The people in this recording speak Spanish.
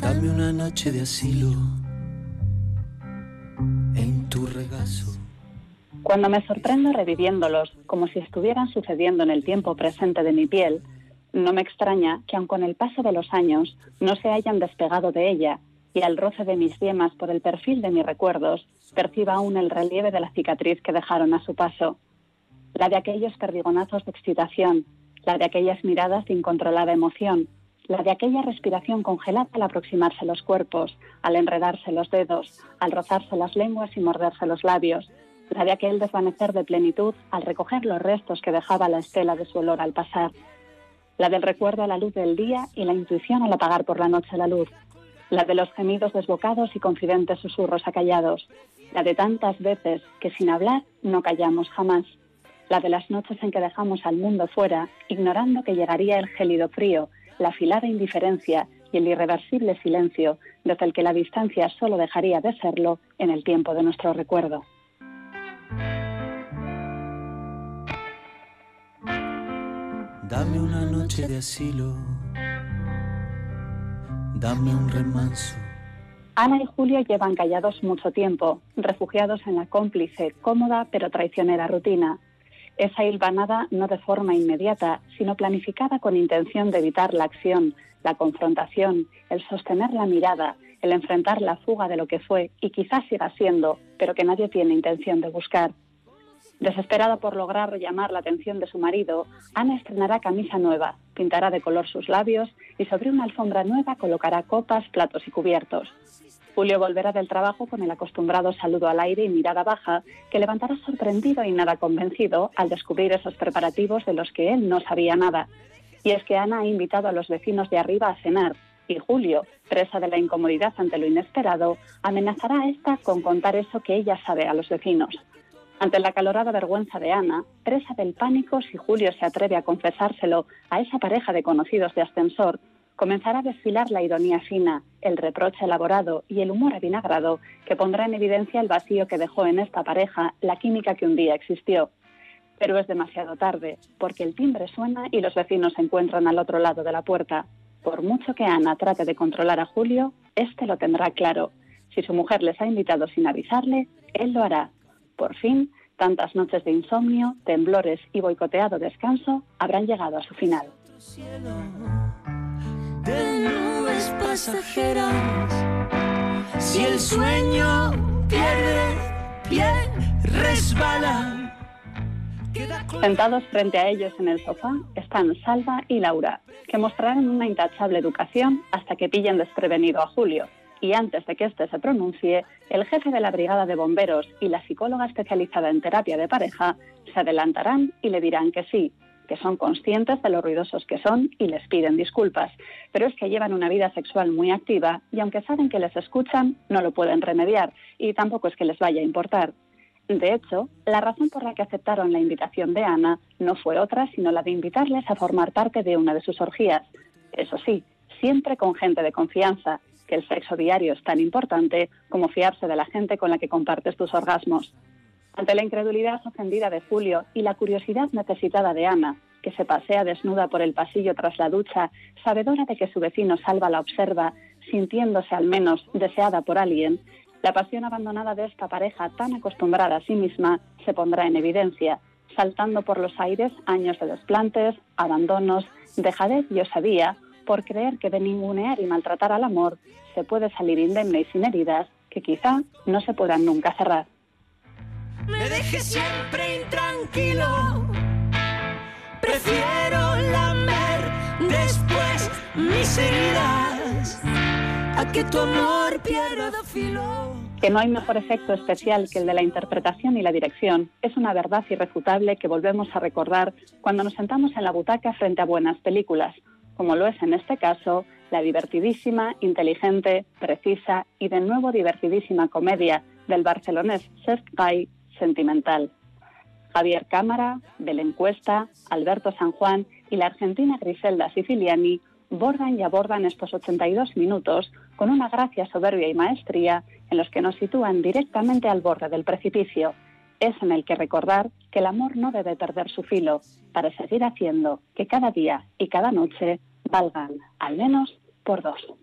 Dame una noche de asilo en tu regazo. Cuando me sorprendo reviviéndolos como si estuvieran sucediendo en el tiempo presente de mi piel, no me extraña que aun con el paso de los años no se hayan despegado de ella y al roce de mis yemas por el perfil de mis recuerdos perciba aún el relieve de la cicatriz que dejaron a su paso. La de aquellos perdigonazos de excitación, la de aquellas miradas de incontrolada emoción, la de aquella respiración congelada al aproximarse los cuerpos, al enredarse los dedos, al rozarse las lenguas y morderse los labios, la de aquel desvanecer de plenitud al recoger los restos que dejaba la estela de su olor al pasar, la del recuerdo a la luz del día y la intuición al apagar por la noche la luz, la de los gemidos desbocados y confidentes susurros acallados, la de tantas veces que sin hablar no callamos jamás, la de las noches en que dejamos al mundo fuera, ignorando que llegaría el gélido frío la afilada indiferencia y el irreversible silencio desde el que la distancia solo dejaría de serlo en el tiempo de nuestro recuerdo. Dame una noche de asilo, dame un remanso. Ana y Julio llevan callados mucho tiempo, refugiados en la cómplice, cómoda pero traicionera rutina, esa hilvanada no de forma inmediata, sino planificada con intención de evitar la acción, la confrontación, el sostener la mirada, el enfrentar la fuga de lo que fue y quizás siga siendo, pero que nadie tiene intención de buscar. Desesperada por lograr llamar la atención de su marido, Ana estrenará camisa nueva, pintará de color sus labios y sobre una alfombra nueva colocará copas, platos y cubiertos. Julio volverá del trabajo con el acostumbrado saludo al aire y mirada baja, que levantará sorprendido y nada convencido al descubrir esos preparativos de los que él no sabía nada. Y es que Ana ha invitado a los vecinos de arriba a cenar, y Julio, presa de la incomodidad ante lo inesperado, amenazará a esta con contar eso que ella sabe a los vecinos. Ante la calorada vergüenza de Ana, presa del pánico si Julio se atreve a confesárselo a esa pareja de conocidos de ascensor, comenzará a desfilar la ironía fina, el reproche elaborado y el humor avinagrado que pondrá en evidencia el vacío que dejó en esta pareja la química que un día existió. Pero es demasiado tarde, porque el timbre suena y los vecinos se encuentran al otro lado de la puerta. Por mucho que Ana trate de controlar a Julio, éste lo tendrá claro. Si su mujer les ha invitado sin avisarle, él lo hará. Por fin, tantas noches de insomnio, temblores y boicoteado descanso habrán llegado a su final de nubes pasajeras. Si el sueño pierde pie, resbala. Sentados frente a ellos en el sofá están Salva y Laura, que mostrarán una intachable educación hasta que pillen desprevenido a Julio. Y antes de que éste se pronuncie, el jefe de la brigada de bomberos y la psicóloga especializada en terapia de pareja se adelantarán y le dirán que sí, que son conscientes de lo ruidosos que son y les piden disculpas, pero es que llevan una vida sexual muy activa y aunque saben que les escuchan, no lo pueden remediar y tampoco es que les vaya a importar. De hecho, la razón por la que aceptaron la invitación de Ana no fue otra sino la de invitarles a formar parte de una de sus orgías. Eso sí, siempre con gente de confianza, que el sexo diario es tan importante como fiarse de la gente con la que compartes tus orgasmos. Ante la incredulidad ofendida de Julio y la curiosidad necesitada de Ana, que se pasea desnuda por el pasillo tras la ducha, sabedora de que su vecino Salva la observa, sintiéndose al menos deseada por alguien, la pasión abandonada de esta pareja tan acostumbrada a sí misma se pondrá en evidencia, saltando por los aires años de desplantes, abandonos, dejadez y osadía por creer que de ningunear y maltratar al amor se puede salir indemne y sin heridas que quizá no se puedan nunca cerrar me deje siempre intranquilo. Prefiero lamer después mis heridas a que tu amor pierda filo. Que no hay mejor efecto especial que el de la interpretación y la dirección es una verdad irrefutable que volvemos a recordar cuando nos sentamos en la butaca frente a buenas películas, como lo es en este caso la divertidísima, inteligente, precisa y de nuevo divertidísima comedia del barcelonés Cesc Gai sentimental. Javier Cámara, Belén Cuesta, Alberto San Juan y la argentina Griselda Siciliani bordan y abordan estos 82 minutos con una gracia soberbia y maestría en los que nos sitúan directamente al borde del precipicio. es en el que recordar que el amor no debe perder su filo para seguir haciendo que cada día y cada noche valgan al menos por dos.